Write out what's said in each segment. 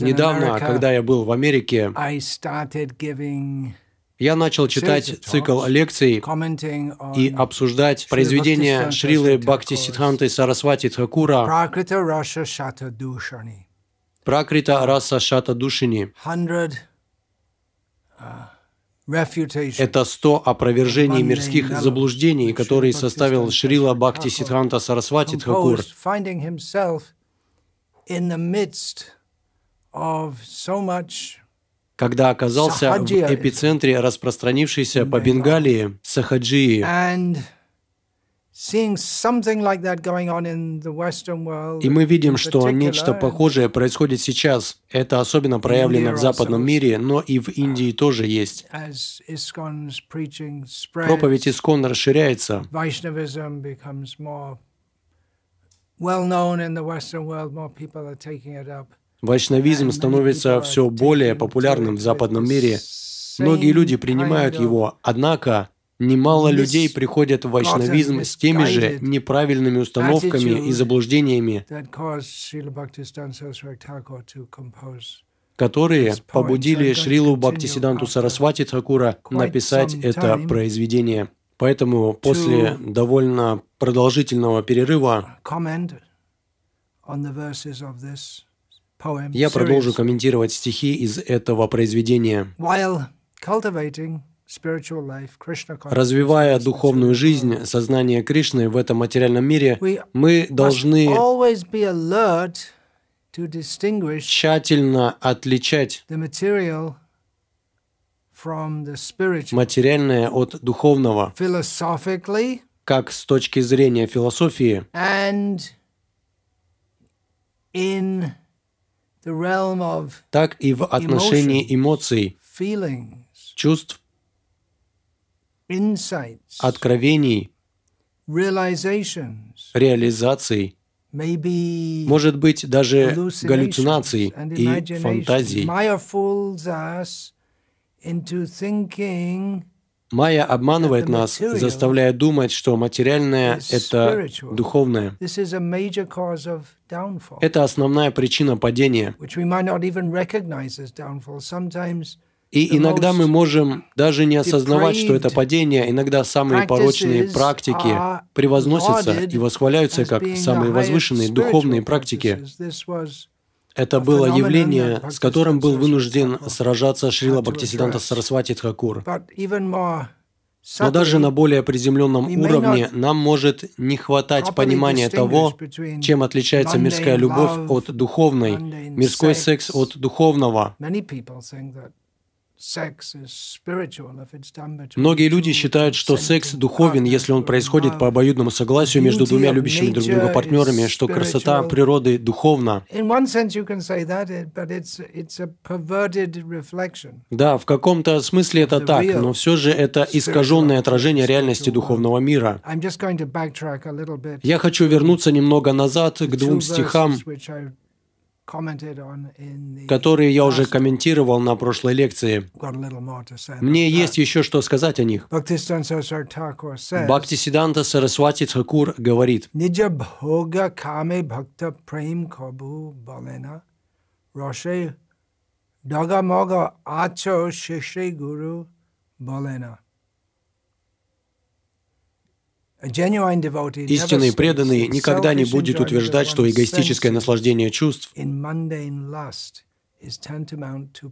Недавно, когда я был в Америке, я начал читать цикл лекций и обсуждать произведения Шрилы Бхакти Сидханты Сарасвати Тхакура Пракрита Раса Шата Душини. Это сто опровержений мирских заблуждений, которые составил Шрила Бхакти Сидханта Сарасвати Тхакур, когда оказался в эпицентре распространившейся по Бенгалии Сахаджии. И мы видим, что нечто похожее происходит сейчас. Это особенно проявлено в западном мире, но и в Индии тоже есть. Проповедь Искон расширяется. Вайшнавизм становится все более популярным в западном мире. Многие люди принимают его, однако немало людей приходят в вайшнавизм с теми же неправильными установками и заблуждениями, которые побудили Шрилу Бхактисиданту Сарасвати Тхакура написать это произведение. Поэтому после довольно продолжительного перерыва я продолжу комментировать стихи из этого произведения. Развивая духовную жизнь, сознание Кришны в этом материальном мире, мы должны тщательно отличать материальное от духовного, как с точки зрения философии, так и в отношении эмоций, чувств, откровений, реализаций, может быть, даже галлюцинаций и фантазий. Майя обманывает нас, заставляя думать, что материальное – это духовное. Это основная причина падения. И иногда мы можем даже не осознавать, что это падение. Иногда самые порочные практики превозносятся и восхваляются как самые возвышенные духовные практики. Это было явление, с которым был вынужден сражаться Шрила Бхактисиданта Сарасвати Тхакур. Но даже на более приземленном уровне нам может не хватать понимания того, чем отличается мирская любовь от духовной, мирской секс от духовного. Многие люди считают, что секс духовен, если он происходит по обоюдному согласию между двумя любящими друг друга партнерами, что красота природы духовна. Да, в каком-то смысле это так, но все же это искаженное отражение реальности духовного мира. Я хочу вернуться немного назад к двум стихам, которые я уже комментировал на прошлой лекции. Мне есть еще что сказать о них. Бхакти Сиданта Сарасвати Тхакур говорит, Дага Мога Ачо Шиши Гуру Балена. Истинный преданный никогда не будет утверждать, что эгоистическое наслаждение чувств,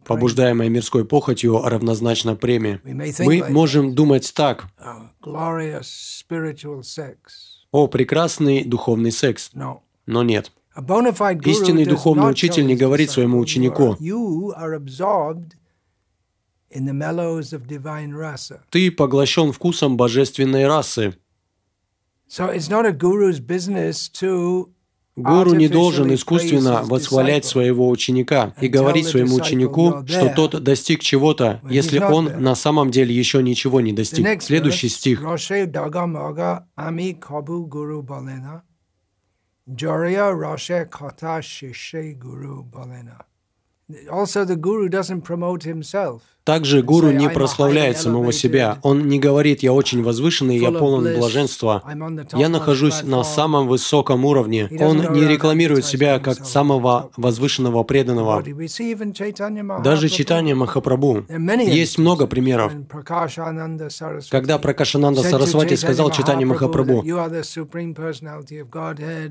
побуждаемое мирской похотью, равнозначно премии. Мы можем думать так. О, прекрасный духовный секс. Но нет. Истинный духовный учитель не говорит своему ученику, ты поглощен вкусом божественной расы. Гуру не должен искусственно восхвалять своего ученика и говорить своему ученику, что тот достиг чего-то, если он на самом деле еще ничего не достиг. Следующий стих. Also, the guru doesn't promote himself. Также гуру не прославляет самого себя. Он не говорит «я очень возвышенный, я полон блаженства, я нахожусь на самом высоком уровне». Он не рекламирует себя как самого возвышенного преданного. Даже читание Махапрабху. Есть много примеров. Когда Пракашананда Сарасвати сказал читание Махапрабху,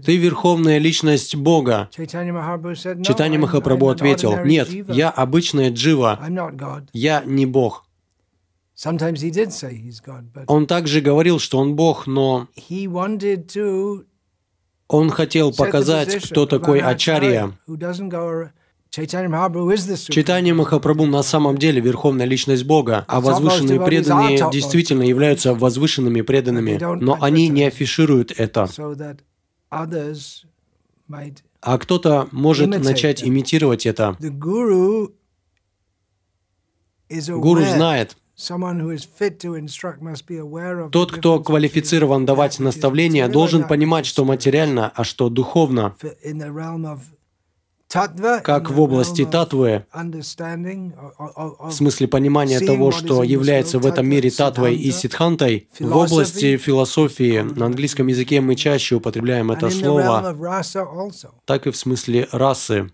«Ты верховная личность Бога». Читание Махапрабху ответил, «Нет, я обычная джива, я не Бог. Он также говорил, что он Бог, но он хотел показать, кто такой Ачарья. Читание Махапрабху на самом деле верховная личность Бога, а возвышенные преданные действительно являются возвышенными преданными, но они не афишируют это. А кто-то может начать имитировать это. Гуру знает, тот, кто квалифицирован давать наставления, должен понимать, что материально, а что духовно. Как в области татвы, в смысле понимания того, что является в этом мире татвой и ситхантой, в области философии, на английском языке мы чаще употребляем это слово, так и в смысле расы.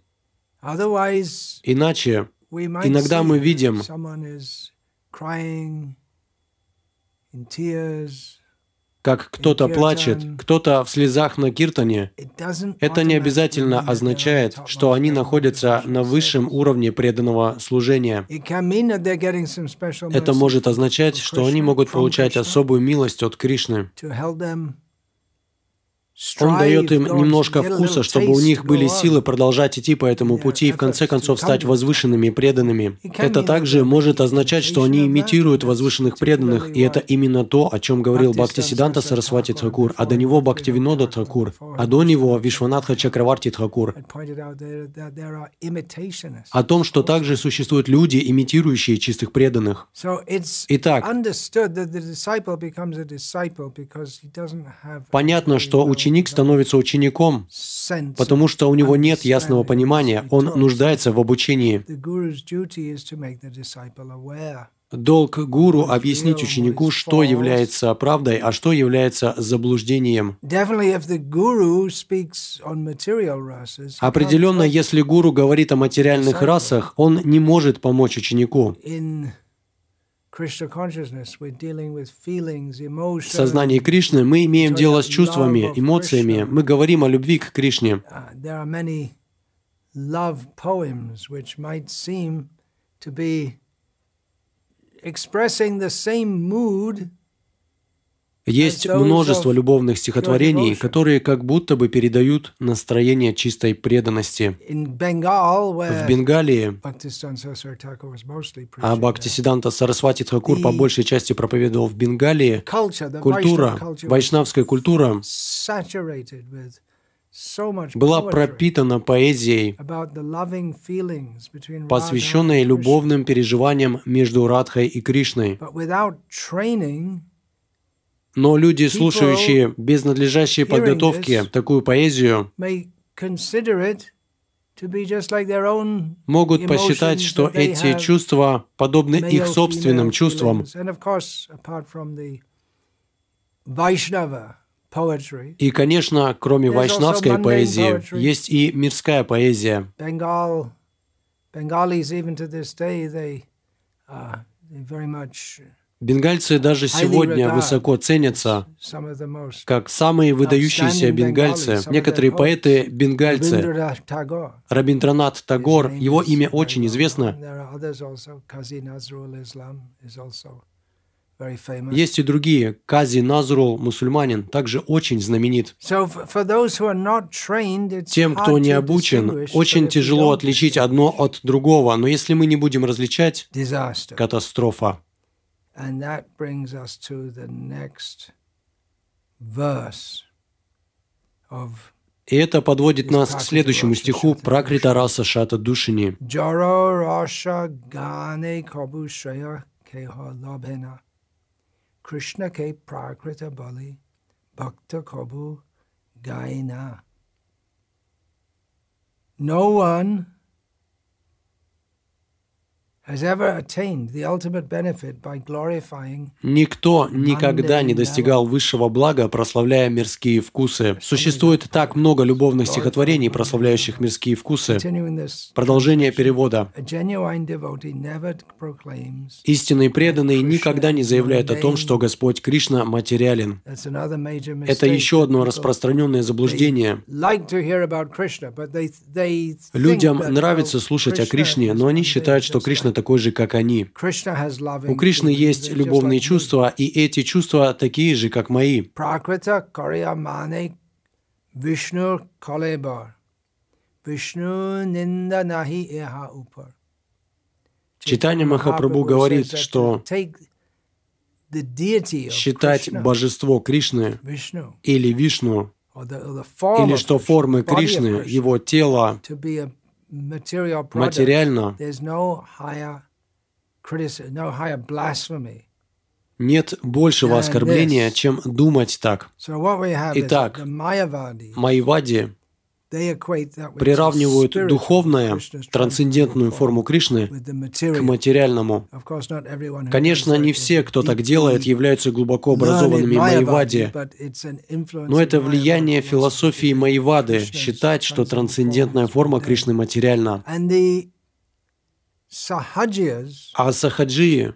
Иначе Иногда мы видим, как кто-то плачет, кто-то в слезах на киртане. Это не обязательно означает, что они находятся на высшем уровне преданного служения. Это может означать, что они могут получать особую милость от Кришны. Он дает им немножко вкуса, чтобы у них были силы продолжать идти по этому пути и в конце концов стать возвышенными и преданными. Это также может означать, что они имитируют возвышенных преданных, и это именно то, о чем говорил Бхактисиданта Сарасвати Тхакур, а до него Бхактивинода Тхакур, а до него Вишванатха Чакраварти Тхакур. О том, что также существуют люди, имитирующие чистых преданных. Итак, понятно, что ученик ученик становится учеником, потому что у него нет ясного понимания, он нуждается в обучении. Долг гуру объяснить ученику, что является правдой, а что является заблуждением. Определенно, если гуру говорит о материальных расах, он не может помочь ученику. В сознании Кришны мы имеем дело с чувствами, эмоциями. Мы говорим о любви к Кришне. expressing the same mood есть множество любовных стихотворений, которые как будто бы передают настроение чистой преданности. В Бенгалии, а Бхактисиданта Сарасвати Тхакур по большей части проповедовал в Бенгалии, культура, вайшнавская культура была пропитана поэзией, посвященной любовным переживаниям между Радхой и Кришной. Но люди, слушающие без надлежащей подготовки такую поэзию, могут посчитать, что эти чувства подобны их собственным чувствам. И, конечно, кроме вайшнавской поэзии, есть и мирская поэзия. Bengalis even to this day, they, uh, they very much Бенгальцы даже сегодня высоко ценятся как самые выдающиеся бенгальцы. Некоторые поэты – бенгальцы. Рабиндранат Тагор, его имя очень известно. Есть и другие. Кази Назрул, мусульманин, также очень знаменит. Тем, кто не обучен, очень тяжело отличить одно от другого, но если мы не будем различать, катастрофа. And that brings us to the next verse of и это подводит нас к следующему стиху Пракрита Раса Шата Душини. Krishna ke prakrita bali bhakta kobu gaina. No one Никто никогда не достигал высшего блага, прославляя мирские вкусы. Существует так много любовных стихотворений, прославляющих мирские вкусы. Продолжение перевода. Истинный преданный никогда не заявляет о том, что Господь Кришна материален. Это еще одно распространенное заблуждение. Людям нравится слушать о Кришне, но они считают, что Кришна такой же, как они. У Кришны есть любовные чувства, и эти чувства такие же, как мои. Читание Махапрабху говорит, что считать божество Кришны или Вишну, или что формы Кришны, его тело, материально, нет большего оскорбления, чем думать так. Итак, майвади приравнивают духовное, трансцендентную форму Кришны к материальному. Конечно, не все, кто так делает, являются глубоко образованными майвади, но это влияние философии майвады считать, что трансцендентная форма Кришны материальна. А сахаджии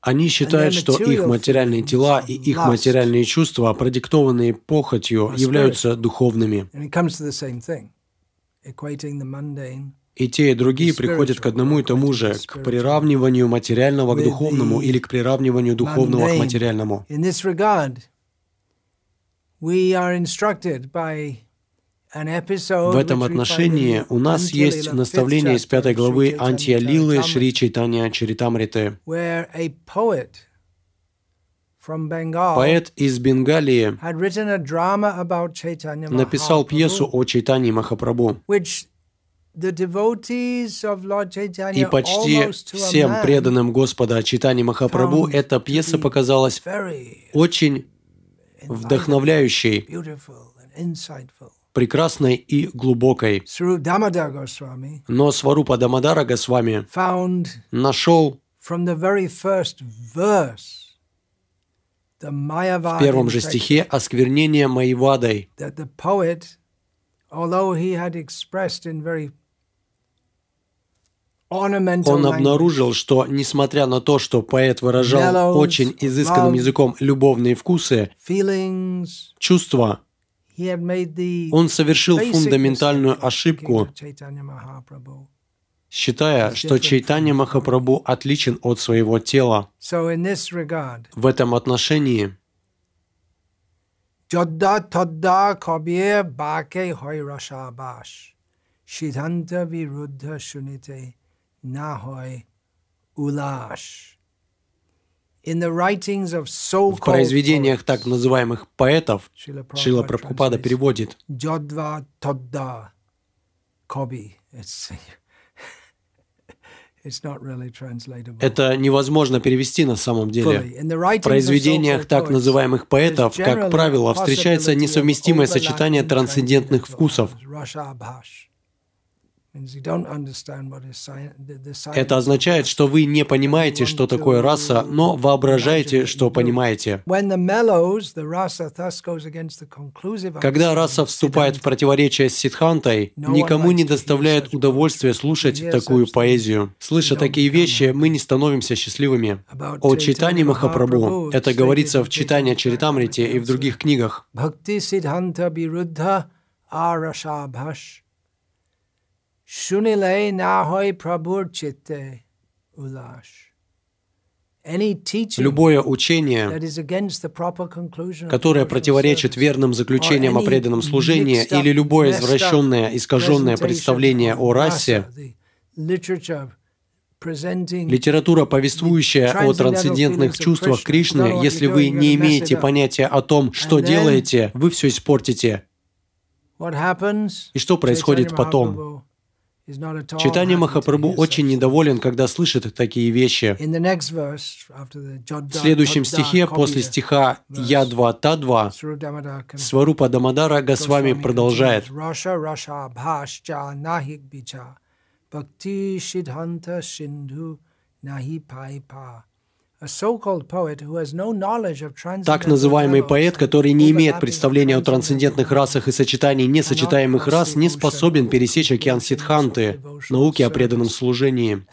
они считают, что их материальные тела и их материальные чувства, продиктованные похотью, являются духовными. И те, и другие приходят к одному и тому же, к приравниванию материального к духовному или к приравниванию духовного к материальному. В этом отношении у нас есть наставление из пятой главы Антиалилы Шри Чайтанья Чаритамриты. Поэт из Бенгалии написал пьесу о Чайтанье Махапрабху. И почти всем преданным Господа Читани Махапрабху эта пьеса показалась очень вдохновляющей, прекрасной и глубокой. Но Сварупа Дамадара Госвами нашел в первом же стихе осквернение Майвадой, он обнаружил, что, несмотря на то, что поэт выражал очень изысканным языком любовные вкусы, чувства, он совершил фундаментальную ошибку, считая, что Чайтанья Махапрабху отличен от своего тела. В этом отношении Siddhanta viruddha shunite nahoy ulash. В произведениях так называемых поэтов Шила Прабхупада переводит. Это невозможно перевести на самом деле. В произведениях так называемых поэтов, как правило, встречается несовместимое сочетание трансцендентных вкусов. Это означает, что вы не понимаете, что такое раса, но воображаете, что понимаете. Когда раса вступает в противоречие с ситхантой, никому не доставляет удовольствия слушать такую поэзию. Слыша такие вещи, мы не становимся счастливыми. О читании Махапрабху. Это говорится в читании Чаритамрите и в других книгах. শুনিলে না হয় প্রভুর চিত্তে উল্লাস Любое учение, которое противоречит верным заключениям о преданном служении или любое извращенное, искаженное представление о расе, литература, повествующая о трансцендентных чувствах Кришны, если вы не имеете понятия о том, что делаете, вы все испортите. И что происходит потом? Читание Махапрабху очень недоволен, когда слышит такие вещи. В следующем стихе, после стиха Я-2, Та-2, Сварупа Дамадара Госвами продолжает. Siddhanta Sindhu Nahi Pai Pa. Так называемый поэт, который не имеет представления о трансцендентных расах и сочетании несочетаемых рас, не способен пересечь океан Сидханты, науки о преданном служении.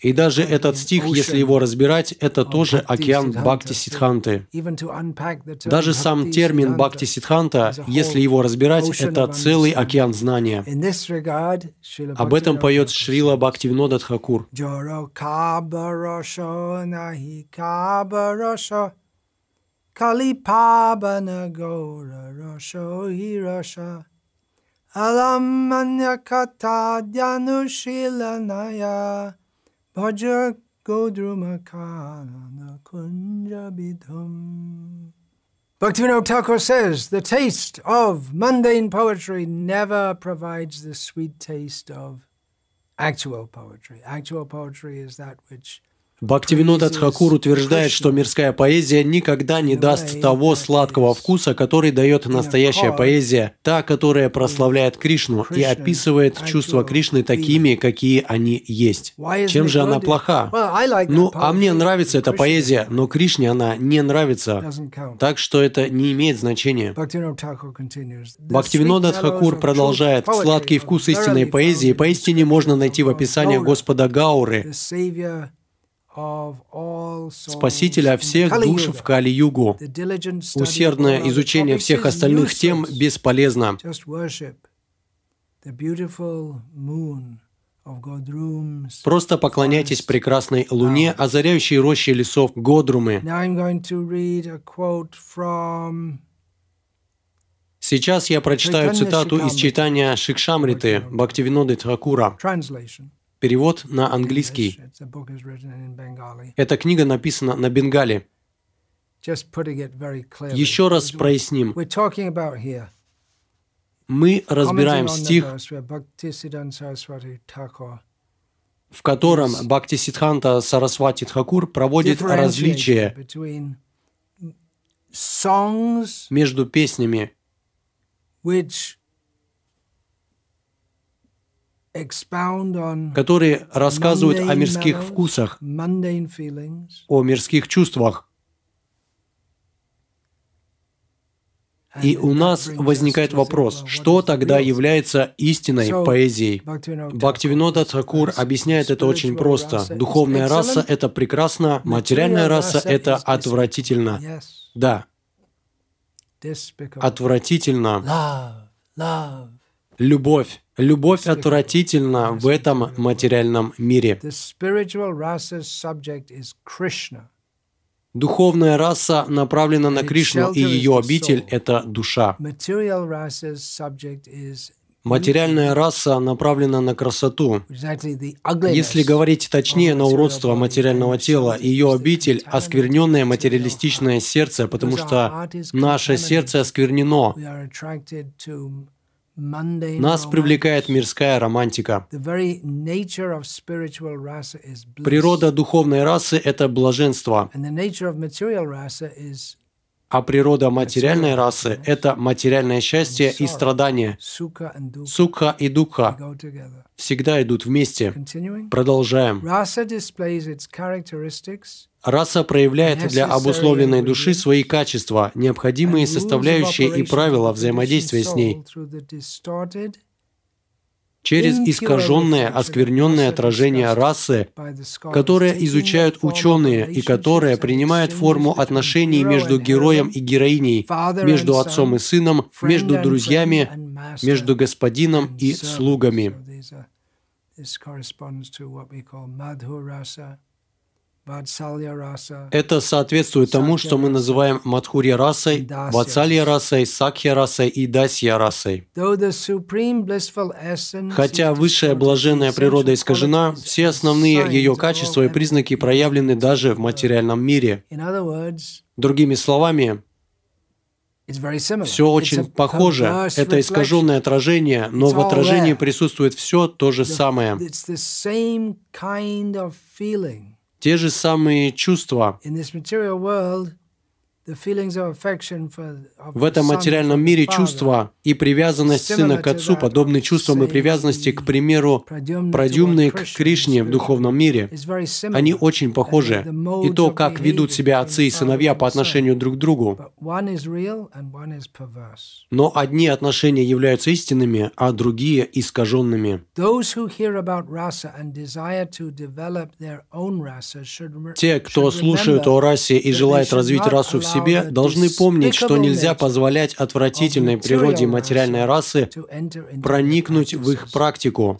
И даже этот стих, если его разбирать, это тоже океан Бхакти Сидханты. Даже сам термин Бхакти Сидханта, если его разбирать, это целый океан знания. Об этом поет Шрила Бхактивинода Тхакур. Kali Pabana Gora Rosho Hirasha Alamanya Kata Dhyanushilanaya Bhaja Godrumakana Kunjabidham. Bhaktivinoda Thakur says the taste of mundane poetry never provides the sweet taste of actual poetry. Actual poetry is that which Бхактивинода Тхакур утверждает, что мирская поэзия никогда не даст того сладкого вкуса, который дает настоящая поэзия, та, которая прославляет Кришну и описывает чувства Кришны такими, какие они есть. Чем же она плоха? Ну, а мне нравится эта поэзия, но Кришне она не нравится. Так что это не имеет значения. Бхактивинода Тхакур продолжает. Сладкий вкус истинной поэзии поистине можно найти в описании Господа Гауры, Спасителя всех душ в Кали-югу. Усердное изучение всех остальных тем бесполезно. Просто поклоняйтесь прекрасной луне, озаряющей рощи лесов Годрумы. Сейчас я прочитаю цитату из читания Шикшамриты Бхактивиноды Тхакура. Перевод на английский. Эта книга написана на бенгале. Еще раз проясним. Мы разбираем стих, в котором Бхакти Сидханта Сарасвати Тхакур проводит различие между песнями, которые рассказывают о мирских вкусах, о мирских чувствах. И у нас возникает вопрос, что тогда является истинной поэзией? Бхактивинода Тхакур объясняет это очень просто. Духовная раса – это прекрасно, материальная раса – это отвратительно. Да. Отвратительно. Любовь. Любовь отвратительна в этом материальном мире. Духовная раса направлена на Кришну, и ее обитель — это душа. Материальная раса направлена на красоту. Если говорить точнее, на уродство материального тела, ее обитель — оскверненное материалистичное сердце, потому что наше сердце осквернено. Нас привлекает мирская романтика. Природа духовной расы – это блаженство, а природа материальной расы – это материальное счастье и страдание. Сука и духа всегда идут вместе. Продолжаем. Раса проявляет для обусловленной души свои качества, необходимые составляющие и правила взаимодействия с ней. через искаженное, оскверненное отражение расы, которое изучают ученые и которое принимает форму отношений между героем и героиней, между отцом и сыном, между друзьями, между господином и слугами. Это соответствует тому, что мы называем Мадхурья расой, Ватсалья расой, Сакхья расой и Дасья расой. Хотя высшая блаженная природа искажена, все основные ее качества и признаки проявлены даже в материальном мире. Другими словами, все очень похоже. Это искаженное отражение, но в отражении присутствует все то же самое те же самые чувства. В этом материальном мире чувства и привязанность сына к отцу подобны чувствам и привязанности, к примеру, продюмной к Кришне в духовном мире. Они очень похожи. И то, как ведут себя отцы и сыновья по отношению друг к другу. Но одни отношения являются истинными, а другие искаженными. Те, кто слушают о расе и желает развить расу в себе, должны помнить, что нельзя позволять отвратительной природе материальной расы проникнуть в их практику.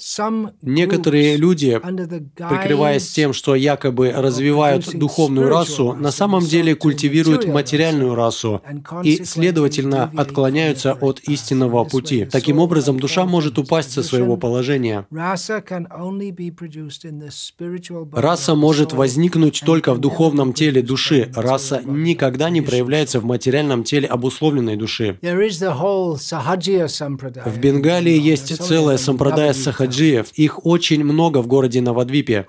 Некоторые люди, прикрываясь тем, что якобы развивают духовную расу, на самом деле культивируют материальную расу и, следовательно, отклоняются от истинного пути. Таким образом, душа может упасть со своего положения. Раса может возникнуть только в духовном теле души. Раса никогда не проявляется в материальном теле обусловленной души. В Бенгалии есть целая сампрадая сахаджиев. Их очень много в городе Навадвипе.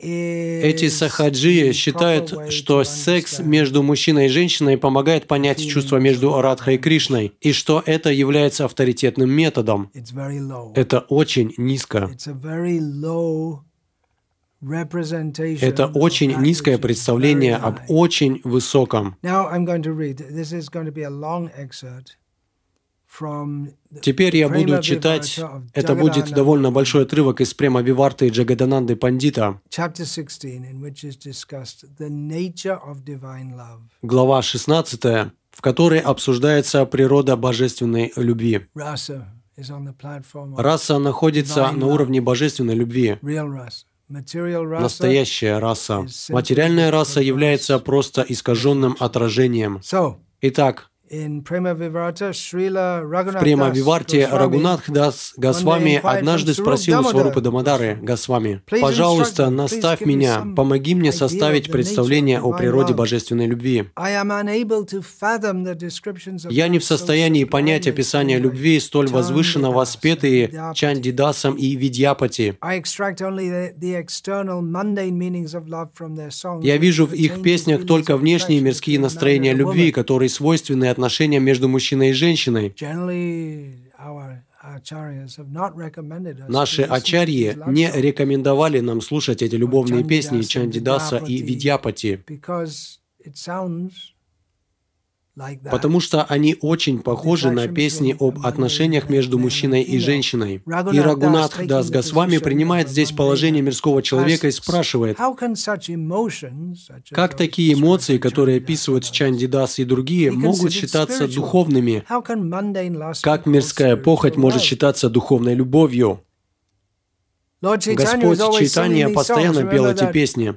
Эти сахаджии считают, что секс между мужчиной и женщиной помогает понять чувства между Радхой и Кришной, и что это является авторитетным методом. Это очень низко. Это очень низкое представление об очень высоком. Теперь я буду читать, это будет довольно большой отрывок из према Виварты Джагадананды Пандита, глава 16, в которой обсуждается природа божественной любви. Раса находится на уровне божественной любви. Настоящая раса. Материальная раса является просто искаженным отражением. Итак, в Према Виварте Рагунатх Дас Госвами однажды спросил у Сварупы Дамадары Госвами, «Пожалуйста, наставь меня, помоги мне составить представление о природе божественной любви. Я не в состоянии понять описание любви, столь возвышенно воспетые Чандидасом и Видьяпати. Я вижу в их песнях только внешние мирские настроения любви, которые свойственны отношениям между мужчиной и женщиной. Наши ачарьи не рекомендовали нам слушать эти любовные песни Чандидаса и Видьяпати, потому что они очень похожи на песни об отношениях между мужчиной и женщиной. И Рагунатх Дас Госвами принимает здесь положение мирского человека и спрашивает, как такие эмоции, которые описывают Чандидас и другие, могут считаться духовными? Как мирская похоть может считаться духовной любовью? Господь Чайтанья постоянно пел эти песни.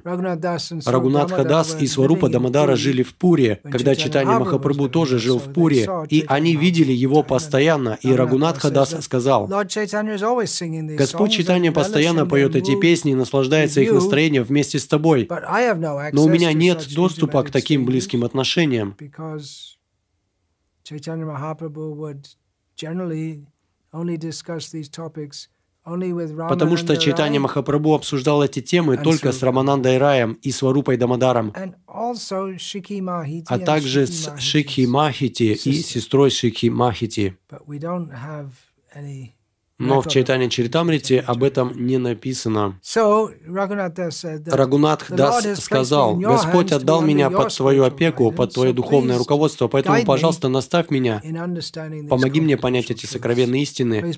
Рагунат Хадас и Сварупа Дамадара жили в Пуре, когда Чайтанья Махапрабху тоже жил в Пуре, и они видели его постоянно, и Рагунат Хадас сказал, «Господь Чайтанья постоянно поет эти песни и наслаждается их настроением вместе с тобой, но у меня нет доступа к таким близким отношениям». Chaitanya Mahaprabhu would generally only discuss these topics Потому что читание Махапрабху обсуждал эти темы только с Раманандой Раем и с Варупой Дамадаром, а также с Шикхи Махити и сестрой Шикхи Махити. Но в Чайтане Чаритамрите об этом не написано. Рагунат Дас сказал, «Господь отдал меня под Твою опеку, под Твое духовное руководство, поэтому, пожалуйста, наставь меня, помоги мне понять эти сокровенные истины.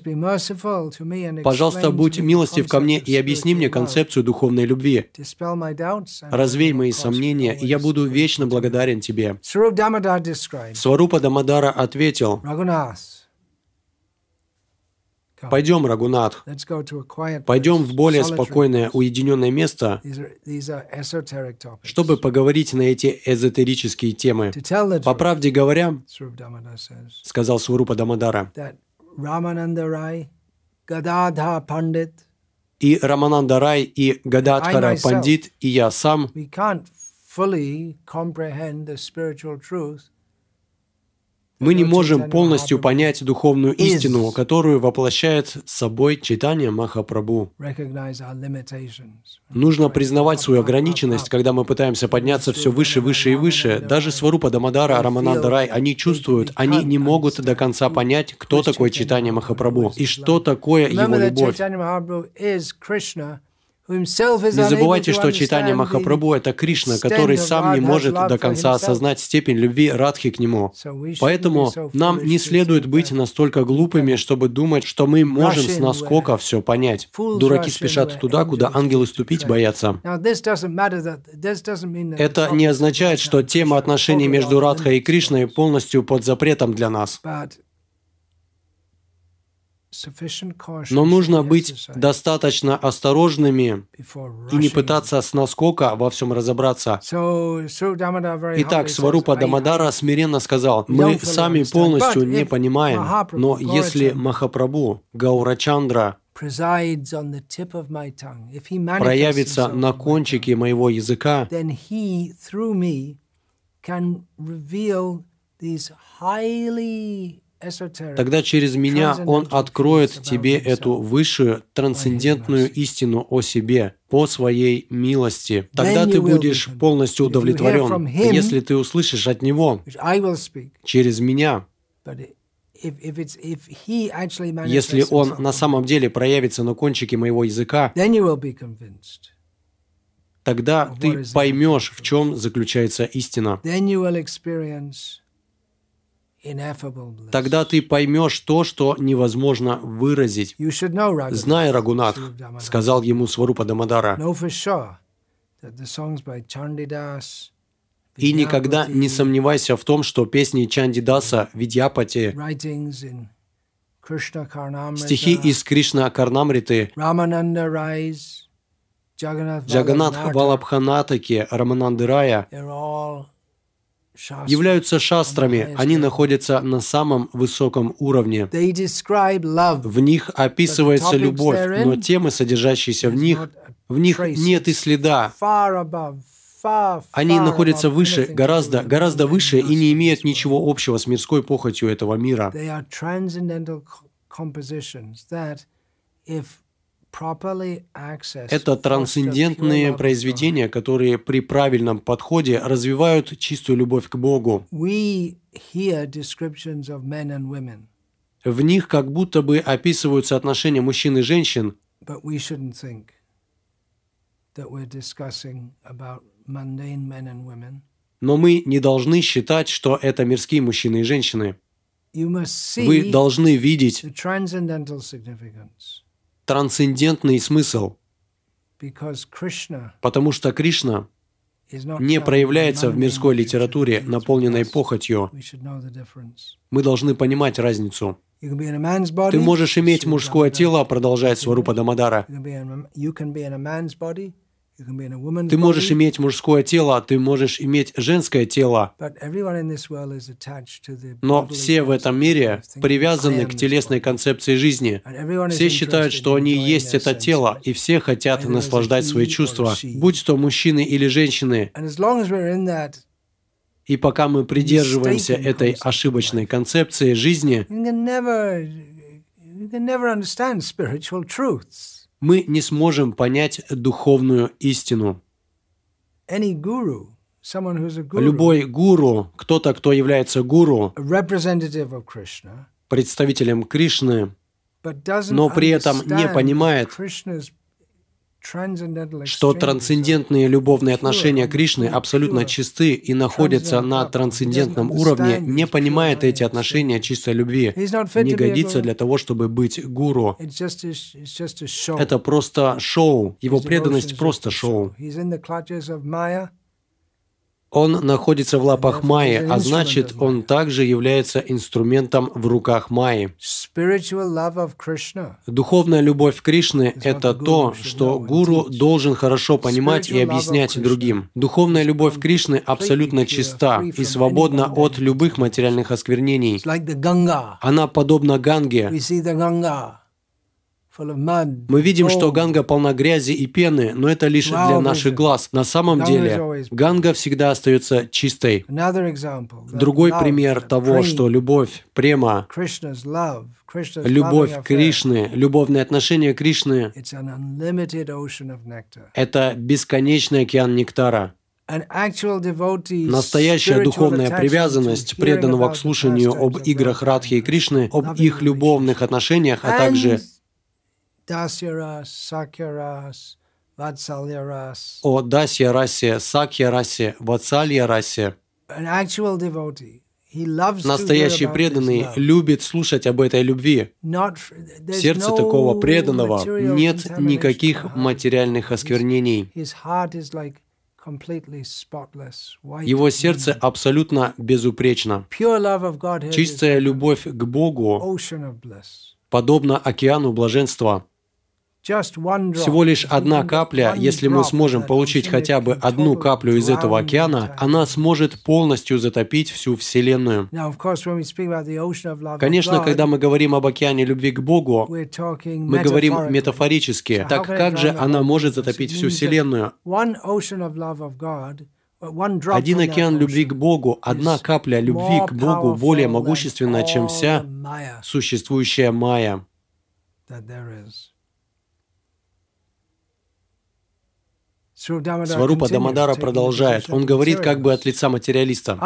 Пожалуйста, будь милостив ко мне и объясни мне концепцию духовной любви. Развей мои сомнения, и я буду вечно благодарен Тебе». Сварупа Дамадара ответил, Пойдем, Рагунат. Пойдем в более спокойное, уединенное место, чтобы поговорить на эти эзотерические темы. По правде говоря, сказал Сварупа Дамадара, и Рамананда Рай, и Гададхара Пандит, и я сам Мы не можем полностью понять духовную истину, которую воплощает собой читание Махапрабху. Нужно признавать свою ограниченность, когда мы пытаемся подняться все выше, выше и выше. Даже Сварупа Дамадара, Рамананда Рай, они чувствуют, они не могут до конца понять, кто такой читание Махапрабху и что такое его любовь. Не забывайте, что читание Махапрабху – это Кришна, который сам не может до конца осознать степень любви Радхи к нему. Поэтому нам не следует быть настолько глупыми, чтобы думать, что мы можем с наскока все понять. Дураки спешат туда, куда ангелы ступить боятся. Это не означает, что тема отношений между Радхой и Кришной полностью под запретом для нас. Но нужно быть достаточно осторожными и не пытаться с наскока во всем разобраться. Итак, Сварупа Дамадара смиренно сказал, мы сами полностью не понимаем, но если Махапрабху, Гаурачандра, проявится на кончике моего языка, these highly Тогда через меня Он откроет тебе эту высшую трансцендентную истину о себе по своей милости. Тогда ты будешь полностью удовлетворен, если ты услышишь от Него через меня. Если Он на самом деле проявится на кончике моего языка, тогда ты поймешь, в чем заключается истина. Тогда ты поймешь то, что невозможно выразить. Знай, Рагунат, сказал ему Сварупа Дамадара, и никогда не сомневайся в том, что песни Чандидаса, Видьяпати, стихи из Кришна Карнамриты, Джаганат Валабханатаки, Рамананды Рая, являются шастрами, они находятся на самом высоком уровне. В них описывается любовь, но темы, содержащиеся в них, в них нет и следа. Они находятся выше, гораздо, гораздо выше и не имеют ничего общего с мирской похотью этого мира. Это трансцендентные произведения, которые при правильном подходе развивают чистую любовь к Богу. В них как будто бы описываются отношения мужчин и женщин, но мы не должны считать, что это мирские мужчины и женщины. Вы должны видеть трансцендентный смысл, потому что Кришна не проявляется в мирской литературе, наполненной похотью. Мы должны понимать разницу. Ты можешь иметь мужское тело, продолжает Сварупа Дамадара. Ты можешь иметь мужское тело, ты можешь иметь женское тело, но все в этом мире привязаны к телесной концепции жизни. Все считают, что они есть это тело, и все хотят наслаждать свои чувства, будь то мужчины или женщины. И пока мы придерживаемся этой ошибочной концепции жизни, мы не сможем понять духовную истину. Любой гуру, кто-то, кто является гуру, представителем Кришны, но при этом не понимает что трансцендентные любовные отношения Кришны абсолютно чисты и находятся на трансцендентном уровне, не понимает эти отношения чистой любви, не годится для того, чтобы быть гуру. Это просто шоу. Его преданность просто шоу. Он находится в лапах Майи, а значит, он также является инструментом в руках Майи. Духовная любовь Кришны – это то, что гуру должен хорошо понимать и объяснять другим. Духовная любовь Кришны абсолютно чиста и свободна от любых материальных осквернений. Она подобна Ганге. Мы видим, что Ганга полна грязи и пены, но это лишь для наших глаз. На самом деле, Ганга всегда остается чистой. Другой пример того, что любовь, према, любовь Кришны, любовные отношения Кришны – это бесконечный океан нектара. Настоящая духовная привязанность преданного к слушанию об играх Радхи и Кришны, об их любовных отношениях, а также о Дасья расе, Сакья расе, Ватсалья расе. Настоящий преданный любит слушать об этой любви. В сердце такого преданного нет никаких материальных осквернений. Его сердце абсолютно безупречно. Чистая любовь к Богу подобна океану блаженства. Всего лишь одна капля, если мы сможем получить хотя бы одну каплю из этого океана, она сможет полностью затопить всю Вселенную. Конечно, когда мы говорим об океане любви к Богу, мы говорим метафорически. Так как же она может затопить всю Вселенную? Один океан любви к Богу, одна капля любви к Богу более могущественна, чем вся существующая майя. Сварупа Дамадара продолжает. Он говорит как бы от лица материалиста.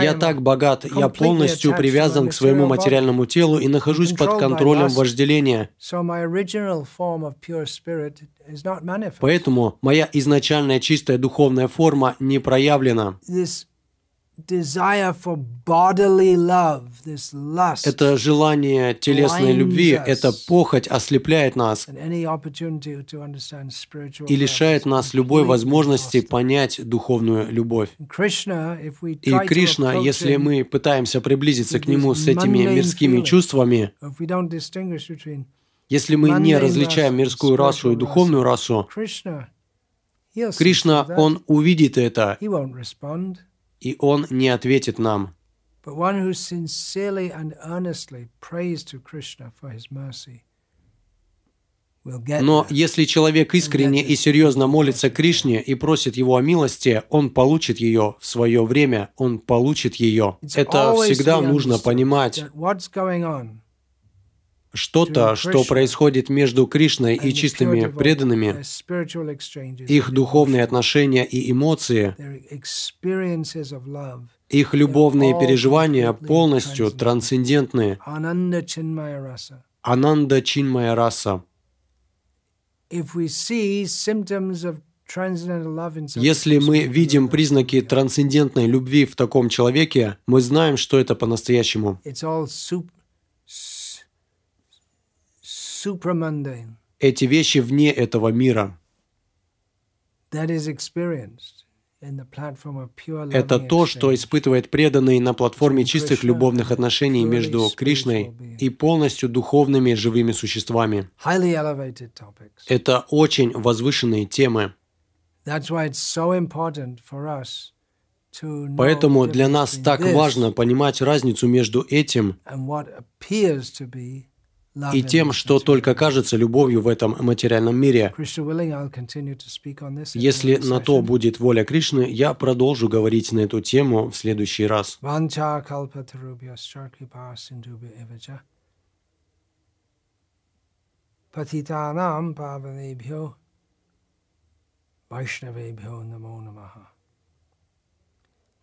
«Я так богат, я полностью привязан к своему материальному телу и нахожусь под контролем вожделения. Поэтому моя изначальная чистая духовная форма не проявлена. Это желание телесной любви, эта похоть ослепляет нас и лишает нас любой возможности понять духовную любовь. И Кришна, если мы пытаемся приблизиться к Нему с этими мирскими чувствами, если мы не различаем мирскую расу и духовную расу, Кришна, Он увидит это и Он не ответит нам. Но если человек искренне и серьезно молится Кришне и просит его о милости, он получит ее в свое время, он получит ее. Это всегда нужно понимать что-то, что происходит между Кришной и чистыми преданными, их духовные отношения и эмоции, их любовные переживания полностью трансцендентны. Ананда Чинмая раса. Если мы видим признаки трансцендентной любви в таком человеке, мы знаем, что это по-настоящему. Эти вещи вне этого мира. Это то, что испытывает преданный на платформе чистых любовных отношений между Кришной и полностью духовными живыми существами. Это очень возвышенные темы. Поэтому для нас так важно понимать разницу между этим и тем, что только кажется любовью в этом материальном мире. Если на то будет воля Кришны, я продолжу говорить на эту тему в следующий раз. Патитанам паванебхьо Vaishnavebhyo namo namaha.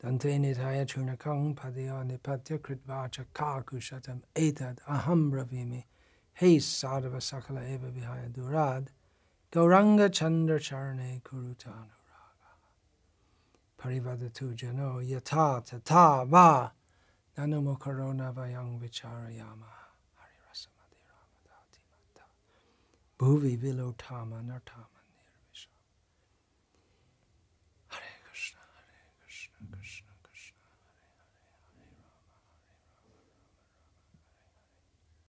Dante nitaya chunakang padya nipatya kritvacha kakushatam etad aham bravimi Hey Sadhava Sakala Eva Vihaya Durad, Gauranga Chandra Charne Kurutanu Raga. Parivadatu Jano Yata Tata Va nanu mukarona Vayang Vicharayama Hari Rasamadhi Ramadati Mata Bhuvi Vilotama Nartama